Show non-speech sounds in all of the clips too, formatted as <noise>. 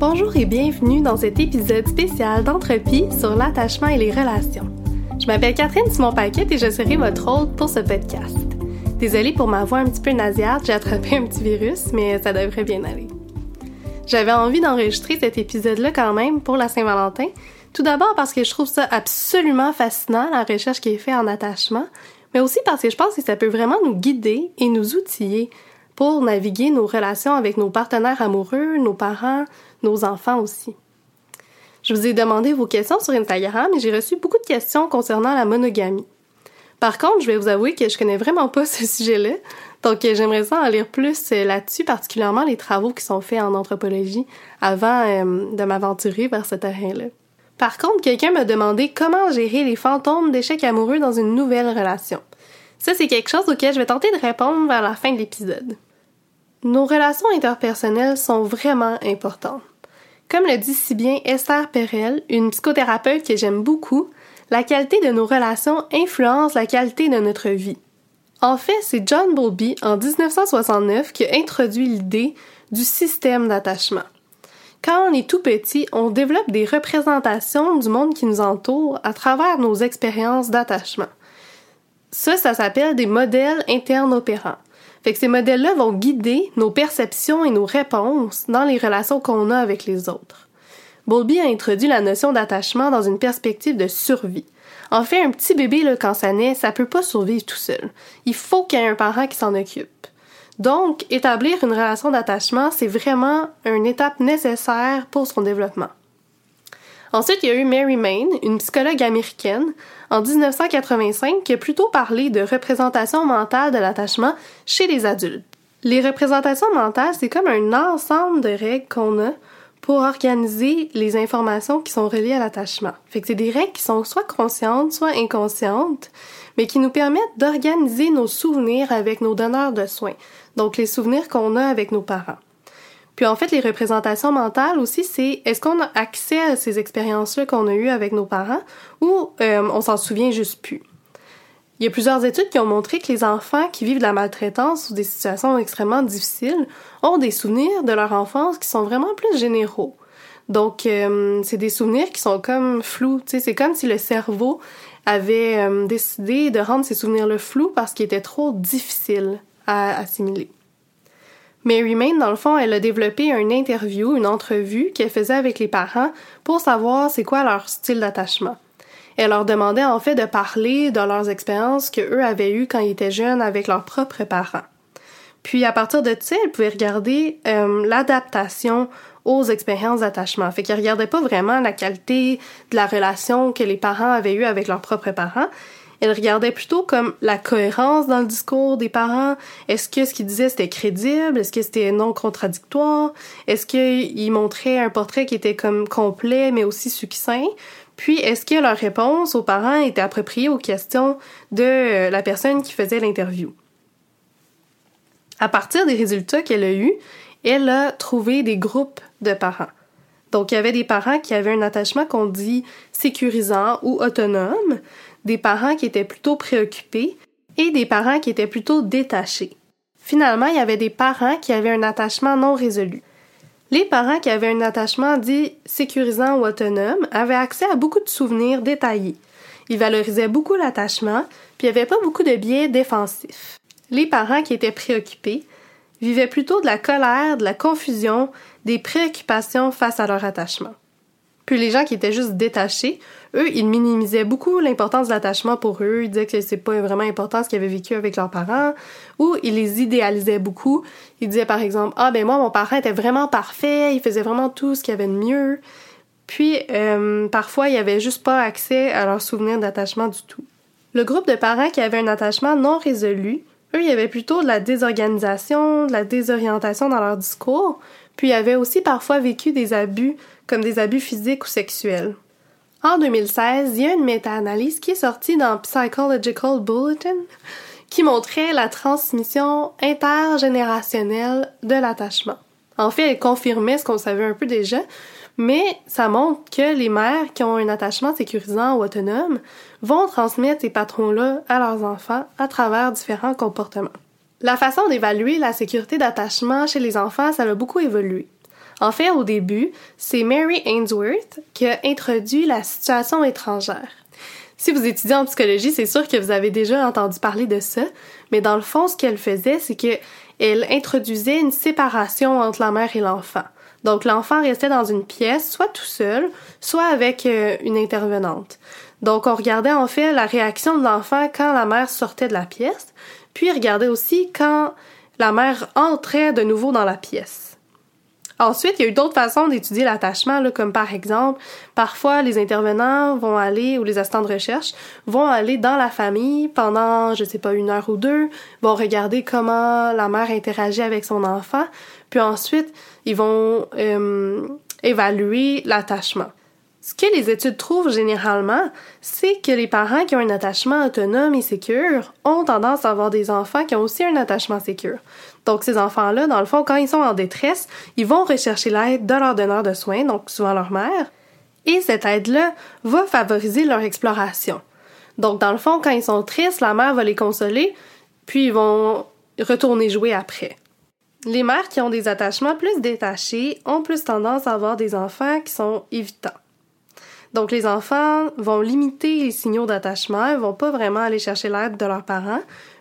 Bonjour et bienvenue dans cet épisode spécial d'Entropie sur l'attachement et les relations. Je m'appelle Catherine Simon-Paquette et je serai votre hôte pour ce podcast. Désolée pour ma voix un petit peu nasillarde, j'ai attrapé un petit virus, mais ça devrait bien aller. J'avais envie d'enregistrer cet épisode-là quand même pour la Saint-Valentin, tout d'abord parce que je trouve ça absolument fascinant, la recherche qui est faite en attachement, mais aussi parce que je pense que ça peut vraiment nous guider et nous outiller pour naviguer nos relations avec nos partenaires amoureux, nos parents, nos enfants aussi. Je vous ai demandé vos questions sur Instagram et j'ai reçu beaucoup de questions concernant la monogamie. Par contre, je vais vous avouer que je connais vraiment pas <laughs> ce sujet-là, donc j'aimerais ça en lire plus là-dessus, particulièrement les travaux qui sont faits en anthropologie avant euh, de m'aventurer vers ce terrain-là. Par contre, quelqu'un m'a demandé comment gérer les fantômes d'échecs amoureux dans une nouvelle relation. Ça, c'est quelque chose auquel je vais tenter de répondre vers la fin de l'épisode. Nos relations interpersonnelles sont vraiment importantes. Comme le dit si bien Esther Perel, une psychothérapeute que j'aime beaucoup, la qualité de nos relations influence la qualité de notre vie. En fait, c'est John Bowlby, en 1969, qui a introduit l'idée du système d'attachement. Quand on est tout petit, on développe des représentations du monde qui nous entoure à travers nos expériences d'attachement. Ça, ça s'appelle des modèles internes opérants. Fait que ces modèles-là vont guider nos perceptions et nos réponses dans les relations qu'on a avec les autres. Bowlby a introduit la notion d'attachement dans une perspective de survie. En fait, un petit bébé, là, quand ça naît, ça peut pas survivre tout seul. Il faut qu'il y ait un parent qui s'en occupe. Donc, établir une relation d'attachement, c'est vraiment une étape nécessaire pour son développement. Ensuite, il y a eu Mary Main, une psychologue américaine, en 1985, qui a plutôt parlé de représentation mentale de l'attachement chez les adultes. Les représentations mentales, c'est comme un ensemble de règles qu'on a pour organiser les informations qui sont reliées à l'attachement. Fait que c'est des règles qui sont soit conscientes, soit inconscientes, mais qui nous permettent d'organiser nos souvenirs avec nos donneurs de soins. Donc les souvenirs qu'on a avec nos parents. Puis en fait, les représentations mentales aussi, c'est est-ce qu'on a accès à ces expériences-là qu'on a eues avec nos parents ou euh, on s'en souvient juste plus? Il y a plusieurs études qui ont montré que les enfants qui vivent de la maltraitance ou des situations extrêmement difficiles ont des souvenirs de leur enfance qui sont vraiment plus généraux. Donc, euh, c'est des souvenirs qui sont comme flous. C'est comme si le cerveau avait euh, décidé de rendre ces souvenirs-là flous parce qu'ils étaient trop difficiles à assimiler. Mary Main, dans le fond, elle a développé une interview, une entrevue qu'elle faisait avec les parents pour savoir c'est quoi leur style d'attachement. Elle leur demandait en fait de parler de leurs expériences que eux avaient eues quand ils étaient jeunes avec leurs propres parents. Puis à partir de ça, elle pouvait regarder euh, l'adaptation aux expériences d'attachement. Fait qu'elle regardait pas vraiment la qualité de la relation que les parents avaient eue avec leurs propres parents. Elle regardait plutôt comme la cohérence dans le discours des parents. Est-ce que ce qu'ils disaient c'était crédible? Est-ce que c'était non contradictoire? Est-ce qu'ils montraient un portrait qui était comme complet mais aussi succinct? Puis, est-ce que leur réponse aux parents était appropriée aux questions de euh, la personne qui faisait l'interview? À partir des résultats qu'elle a eus, elle a trouvé des groupes de parents. Donc, il y avait des parents qui avaient un attachement qu'on dit sécurisant ou autonome, des parents qui étaient plutôt préoccupés et des parents qui étaient plutôt détachés. Finalement, il y avait des parents qui avaient un attachement non résolu. Les parents qui avaient un attachement dit sécurisant ou autonome avaient accès à beaucoup de souvenirs détaillés. Ils valorisaient beaucoup l'attachement, puis il n'y pas beaucoup de biais défensifs. Les parents qui étaient préoccupés vivaient plutôt de la colère, de la confusion, des préoccupations face à leur attachement. Puis les gens qui étaient juste détachés, eux, ils minimisaient beaucoup l'importance de l'attachement pour eux. Ils disaient que c'est pas vraiment important ce qu'ils avaient vécu avec leurs parents. Ou ils les idéalisaient beaucoup. Ils disaient par exemple, ah ben moi, mon parent était vraiment parfait, il faisait vraiment tout ce qu'il y avait de mieux. Puis, euh, parfois, ils avait juste pas accès à leurs souvenirs d'attachement du tout. Le groupe de parents qui avaient un attachement non résolu, eux, il y avait plutôt de la désorganisation, de la désorientation dans leur discours, puis ils avaient aussi parfois vécu des abus, comme des abus physiques ou sexuels. En 2016, il y a une méta-analyse qui est sortie dans Psychological Bulletin qui montrait la transmission intergénérationnelle de l'attachement. En fait, elle confirmait ce qu'on savait un peu déjà, mais ça montre que les mères qui ont un attachement sécurisant ou autonome vont transmettre ces patrons-là à leurs enfants à travers différents comportements. La façon d'évaluer la sécurité d'attachement chez les enfants, ça a beaucoup évolué. En fait, au début, c'est Mary Ainsworth qui a introduit la situation étrangère. Si vous étudiez en psychologie, c'est sûr que vous avez déjà entendu parler de ça, mais dans le fond, ce qu'elle faisait, c'est que elle introduisait une séparation entre la mère et l'enfant. Donc l'enfant restait dans une pièce, soit tout seul, soit avec euh, une intervenante. Donc on regardait en fait la réaction de l'enfant quand la mère sortait de la pièce, puis regardait aussi quand la mère entrait de nouveau dans la pièce. Ensuite, il y a eu d'autres façons d'étudier l'attachement, comme par exemple, parfois les intervenants vont aller, ou les assistants de recherche, vont aller dans la famille pendant, je sais pas, une heure ou deux, vont regarder comment la mère interagit avec son enfant, puis ensuite, ils vont euh, évaluer l'attachement. Ce que les études trouvent généralement, c'est que les parents qui ont un attachement autonome et sécure ont tendance à avoir des enfants qui ont aussi un attachement sécure. Donc ces enfants-là, dans le fond, quand ils sont en détresse, ils vont rechercher l'aide de leur donneur de soins, donc souvent leur mère, et cette aide-là va favoriser leur exploration. Donc dans le fond, quand ils sont tristes, la mère va les consoler, puis ils vont retourner jouer après. Les mères qui ont des attachements plus détachés ont plus tendance à avoir des enfants qui sont évitants. Donc les enfants vont limiter les signaux d'attachement, ils vont pas vraiment aller chercher l'aide de leurs parents,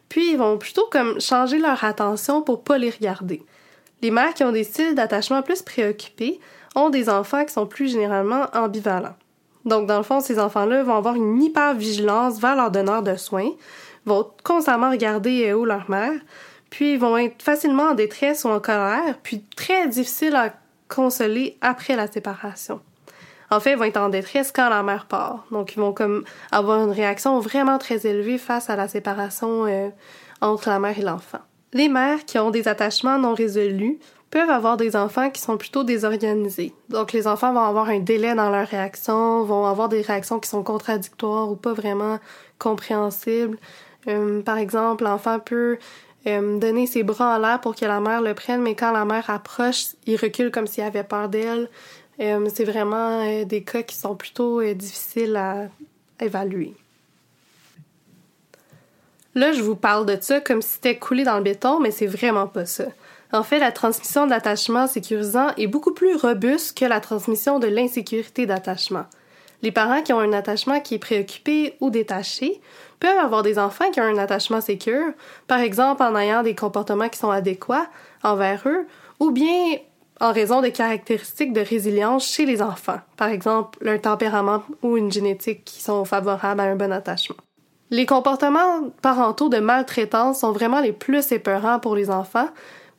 puis ils vont plutôt comme changer leur attention pour pas les regarder. Les mères qui ont des styles d'attachement plus préoccupés ont des enfants qui sont plus généralement ambivalents. Donc dans le fond, ces enfants-là vont avoir une hyper-vigilance vers leur donneur de soins, vont constamment regarder où leur mère, puis vont être facilement en détresse ou en colère, puis très difficiles à consoler après la séparation. En fait, ils vont être en détresse quand la mère part. Donc, ils vont comme avoir une réaction vraiment très élevée face à la séparation euh, entre la mère et l'enfant. Les mères qui ont des attachements non résolus peuvent avoir des enfants qui sont plutôt désorganisés. Donc, les enfants vont avoir un délai dans leur réaction, vont avoir des réactions qui sont contradictoires ou pas vraiment compréhensibles. Euh, par exemple, l'enfant peut euh, donner ses bras en l'air pour que la mère le prenne, mais quand la mère approche, il recule comme s'il avait peur d'elle. Euh, c'est vraiment euh, des cas qui sont plutôt euh, difficiles à évaluer. Là, je vous parle de ça comme si c'était coulé dans le béton, mais c'est vraiment pas ça. En fait, la transmission de l'attachement sécurisant est beaucoup plus robuste que la transmission de l'insécurité d'attachement. Les parents qui ont un attachement qui est préoccupé ou détaché peuvent avoir des enfants qui ont un attachement sécure, par exemple en ayant des comportements qui sont adéquats envers eux, ou bien en raison des caractéristiques de résilience chez les enfants, par exemple leur tempérament ou une génétique qui sont favorables à un bon attachement. Les comportements parentaux de maltraitance sont vraiment les plus épeurants pour les enfants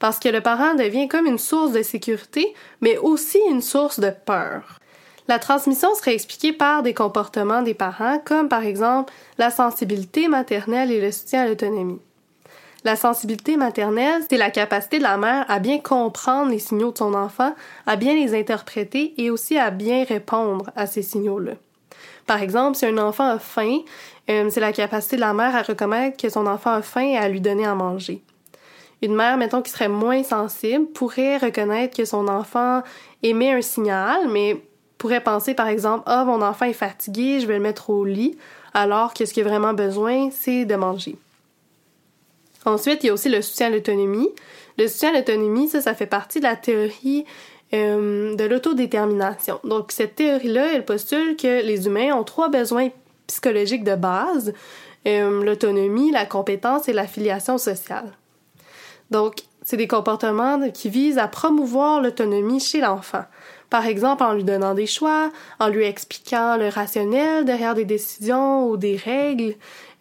parce que le parent devient comme une source de sécurité, mais aussi une source de peur. La transmission serait expliquée par des comportements des parents, comme par exemple la sensibilité maternelle et le soutien à l'autonomie. La sensibilité maternelle, c'est la capacité de la mère à bien comprendre les signaux de son enfant, à bien les interpréter et aussi à bien répondre à ces signaux-là. Par exemple, si un enfant a faim, euh, c'est la capacité de la mère à reconnaître que son enfant a faim et à lui donner à manger. Une mère, mettons, qui serait moins sensible, pourrait reconnaître que son enfant émet un signal, mais pourrait penser, par exemple, ah, mon enfant est fatigué, je vais le mettre au lit, alors que ce qu'il a vraiment besoin, c'est de manger. Ensuite, il y a aussi le soutien à l'autonomie. Le soutien à l'autonomie, ça, ça fait partie de la théorie euh, de l'autodétermination. Donc, cette théorie-là, elle postule que les humains ont trois besoins psychologiques de base, euh, l'autonomie, la compétence et l'affiliation sociale. Donc, c'est des comportements qui visent à promouvoir l'autonomie chez l'enfant. Par exemple, en lui donnant des choix, en lui expliquant le rationnel derrière des décisions ou des règles,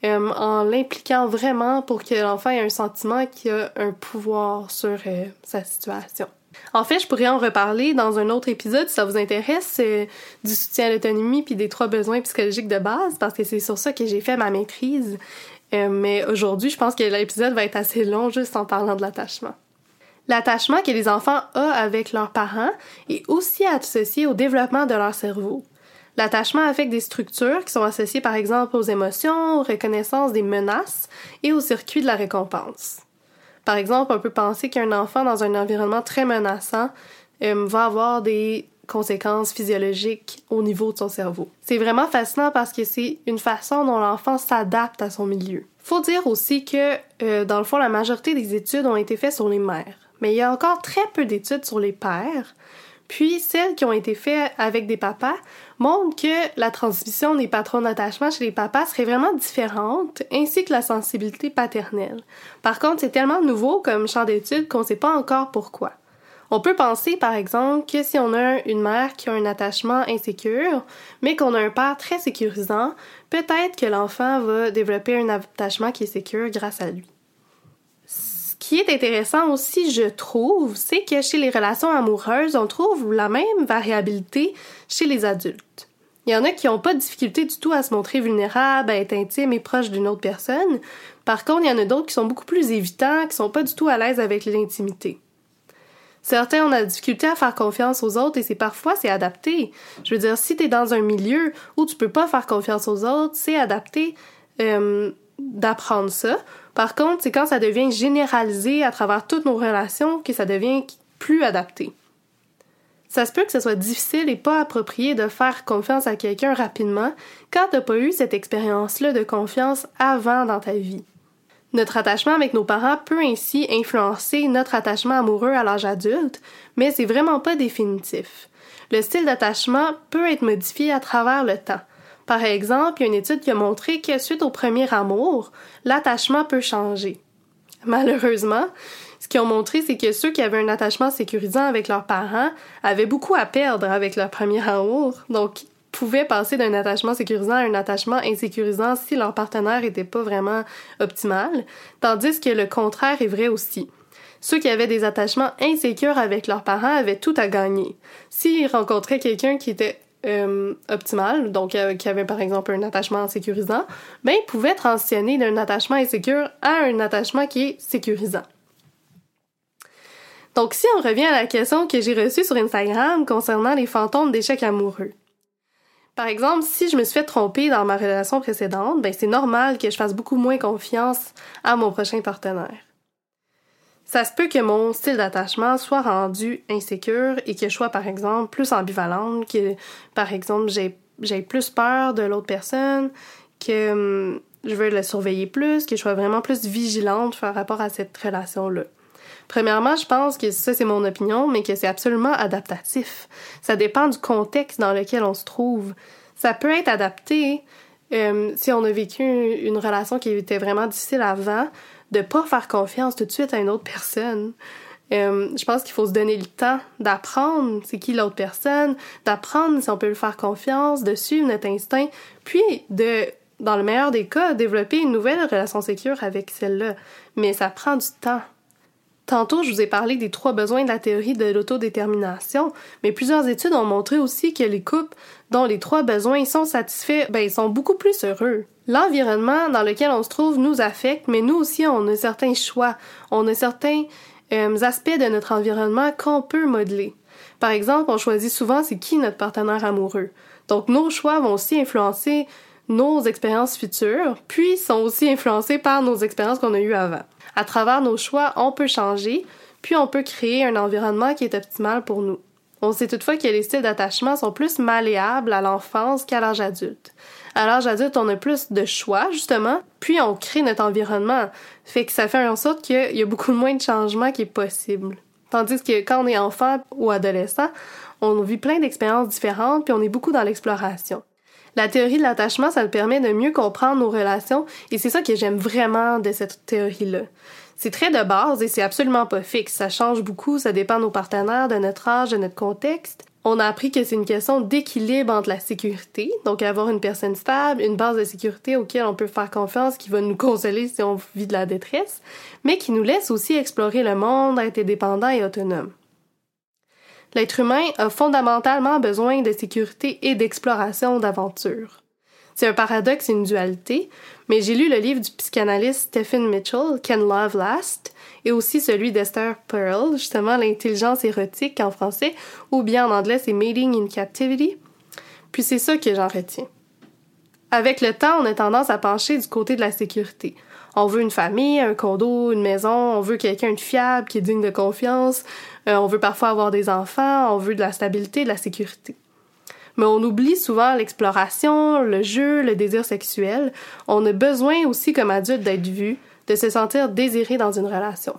euh, en l'impliquant vraiment pour que l'enfant ait un sentiment qu'il a un pouvoir sur euh, sa situation. En fait, je pourrais en reparler dans un autre épisode si ça vous intéresse euh, du soutien à l'autonomie puis des trois besoins psychologiques de base parce que c'est sur ça que j'ai fait ma maîtrise. mais aujourd'hui, je pense que l'épisode va être assez long juste en parlant de l'attachement. L'attachement que les enfants ont avec leurs parents est aussi associé au développement de leur cerveau. L'attachement affecte des structures qui sont associées par exemple aux émotions, aux reconnaissances des menaces et au circuit de la récompense. Par exemple, on peut penser qu'un enfant dans un environnement très menaçant euh, va avoir des conséquences physiologiques au niveau de son cerveau. C'est vraiment fascinant parce que c'est une façon dont l'enfant s'adapte à son milieu. Faut dire aussi que, euh, dans le fond, la majorité des études ont été faites sur les mères, mais il y a encore très peu d'études sur les pères, Puis celles qui ont été faites avec des papas montrent que la transmission des patrons d'attachement chez les papas serait vraiment différente, ainsi que la sensibilité paternelle. Par contre, c'est tellement nouveau comme champ d'étude qu'on ne sait pas encore pourquoi. On peut penser, par exemple, que si on a une mère qui a un attachement insécure, mais qu'on a un père très sécurisant, peut-être que l'enfant va développer un attachement qui est sécure grâce à lui. Ce qui est intéressant aussi, je trouve, c'est que chez les relations amoureuses, on trouve la même variabilité chez les adultes. Il y en a qui n'ont pas de difficulté du tout à se montrer vulnérables, à être intime et proche d'une autre personne. Par contre, il y en a d'autres qui sont beaucoup plus évitants, qui sont pas du tout à l'aise avec l'intimité. Certains ont la difficulté à faire confiance aux autres et c'est parfois c'est adapté. Je veux dire, si tu es dans un milieu où tu peux pas faire confiance aux autres, c'est adapté euh, d'apprendre ça. Par contre, c'est quand ça devient généralisé à travers toutes nos relations que ça devient plus adapté. Ça se peut que ce soit difficile et pas approprié de faire confiance à quelqu'un rapidement quand t'as pas eu cette expérience-là de confiance avant dans ta vie. Notre attachement avec nos parents peut ainsi influencer notre attachement amoureux à l'âge adulte, mais c'est vraiment pas définitif. Le style d'attachement peut être modifié à travers le temps. Par exemple, il y a une étude qui a montré que suite au premier amour, l'attachement peut changer. Malheureusement, ce qu'ils ont montré, c'est que ceux qui avaient un attachement sécurisant avec leurs parents avaient beaucoup à perdre avec leur premier amour. Donc, pouvaient passer d'un attachement sécurisant à un attachement insécurisant si leur partenaire n'était pas vraiment optimal, tandis que le contraire est vrai aussi. Ceux qui avaient des attachements insécures avec leurs parents avaient tout à gagner. S'ils rencontraient quelqu'un qui était euh, optimal, donc euh, qui avait par exemple un attachement sécurisant, ben ils pouvaient transitionner d'un attachement insécure à un attachement qui est sécurisant. Donc si on revient à la question que j'ai reçue sur Instagram concernant les fantômes d'échecs amoureux. Par exemple, si je me suis fait tromper dans ma relation précédente, ben c'est normal que je fasse beaucoup moins confiance à mon prochain partenaire. Ça se peut que mon style d'attachement soit rendu insécure et que je sois, par exemple, plus ambivalente, que, par exemple, j'ai plus peur de l'autre personne, que hum, je veux le surveiller plus, que je sois vraiment plus vigilante par rapport à cette relation-là. Premièrement, je pense que ça, c'est mon opinion, mais que c'est absolument adaptatif. Ça dépend du contexte dans lequel on se trouve. Ça peut être adapté euh, si on a vécu une, relation qui était vraiment difficile avant, de pas faire confiance tout de suite à une autre personne. Euh, je pense qu'il faut se donner le temps d'apprendre c'est qui l'autre personne, d'apprendre si on peut lui faire confiance, de suivre notre instinct, puis de, dans le meilleur des cas, développer une nouvelle relation sécure avec celle-là. Mais ça prend du temps. Tantôt, je vous ai parlé des trois besoins de la théorie de l'autodétermination, mais plusieurs études ont montré aussi que les couples dont les trois besoins sont satisfaits, ben, ils sont beaucoup plus heureux. L'environnement dans lequel on se trouve nous affecte, mais nous aussi, on a certains choix, on a certains euh, aspects de notre environnement qu'on peut modeler. Par exemple, on choisit souvent c'est qui notre partenaire amoureux. Donc, nos choix vont aussi influencer nos expériences futures, puis sont aussi influencés par nos expériences qu'on a eues avant. À travers nos choix, on peut changer, puis on peut créer un environnement qui est optimal pour nous. On sait toutefois que les styles d'attachement sont plus malléables à l'enfance qu'à l'âge adulte. À l'âge adulte, on a plus de choix, justement, puis on crée notre environnement. Fait que ça fait en sorte qu'il y a beaucoup moins de changements qui est possible. Tandis que quand on est enfant ou adolescent, on vit plein d'expériences différentes, puis on est beaucoup dans l'exploration. La théorie de l'attachement, ça nous permet de mieux comprendre nos relations et c'est ça que j'aime vraiment de cette théorie-là. C'est très de base et c'est absolument pas fixe. Ça change beaucoup, ça dépend de nos partenaires, de notre âge, de notre contexte. On a appris que c'est une question d'équilibre entre la sécurité, donc avoir une personne stable, une base de sécurité auquel on peut faire confiance, qui va nous consoler si on vit de la détresse, mais qui nous laisse aussi explorer le monde, être indépendant et autonome. L'être humain a fondamentalement besoin de sécurité et d'exploration d'aventure. C'est un paradoxe et une dualité, mais j'ai lu le livre du psychanalyste Stephen Mitchell, Can Love Last, et aussi celui d'Esther Pearl, justement l'intelligence érotique en français, ou bien en anglais c'est Mating in Captivity. Puis c'est ça que j'en retiens. Avec le temps, on a tendance à pencher du côté de la sécurité. On veut une famille, un condo, une maison, on veut quelqu'un de fiable, qui est digne de confiance, euh, on veut parfois avoir des enfants, on veut de la stabilité, de la sécurité. Mais on oublie souvent l'exploration, le jeu, le désir sexuel. On a besoin aussi comme adulte d'être vu, de se sentir désiré dans une relation.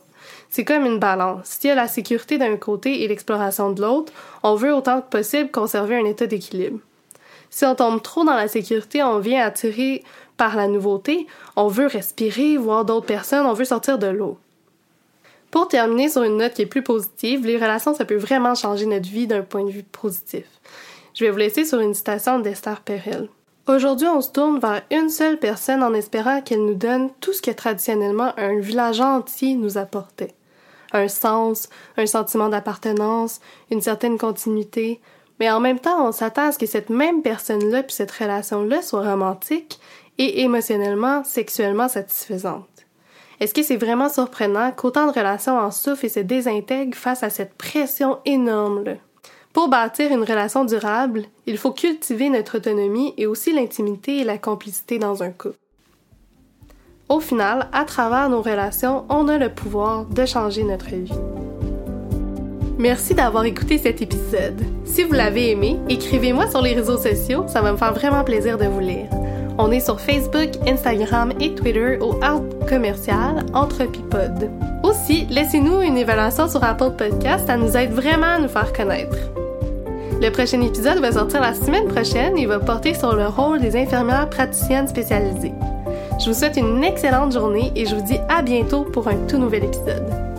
C'est comme une balance. S'il y a la sécurité d'un côté et l'exploration de l'autre, on veut autant que possible conserver un état d'équilibre. Si on tombe trop dans la sécurité, on vient attirer par la nouveauté, on veut respirer, voir d'autres personnes, on veut sortir de l'eau. Pour terminer sur une note qui est plus positive, les relations, ça peut vraiment changer notre vie d'un point de vue positif. Je vais vous laisser sur une citation d'Esther Perel. Aujourd'hui, on se tourne vers une seule personne en espérant qu'elle nous donne tout ce que traditionnellement un village entier nous apportait. Un sens, un sentiment d'appartenance, une certaine continuité, mais en même temps, on s'attend à ce que cette même personne-là puis cette relation-là soit romantique et émotionnellement, sexuellement satisfaisante. Est-ce que c'est vraiment surprenant qu'autant de relations en souffrent et se désintègrent face à cette pression énorme-là? Pour bâtir une relation durable, il faut cultiver notre autonomie et aussi l'intimité et la complicité dans un couple. Au final, à travers nos relations, on a le pouvoir de changer notre vie. Merci d'avoir écouté cet épisode. Si vous l'avez aimé, écrivez-moi sur les réseaux sociaux, ça va me faire vraiment plaisir de vous lire. On est sur Facebook, Instagram et Twitter au out commercial Entrepipod. Aussi, laissez-nous une évaluation sur Apple Podcast, ça nous aide vraiment à nous faire connaître. Le prochain épisode va sortir la semaine prochaine et va porter sur le rôle des infirmières praticiennes spécialisées. Je vous souhaite une excellente journée et je vous dis à bientôt pour un tout nouvel épisode.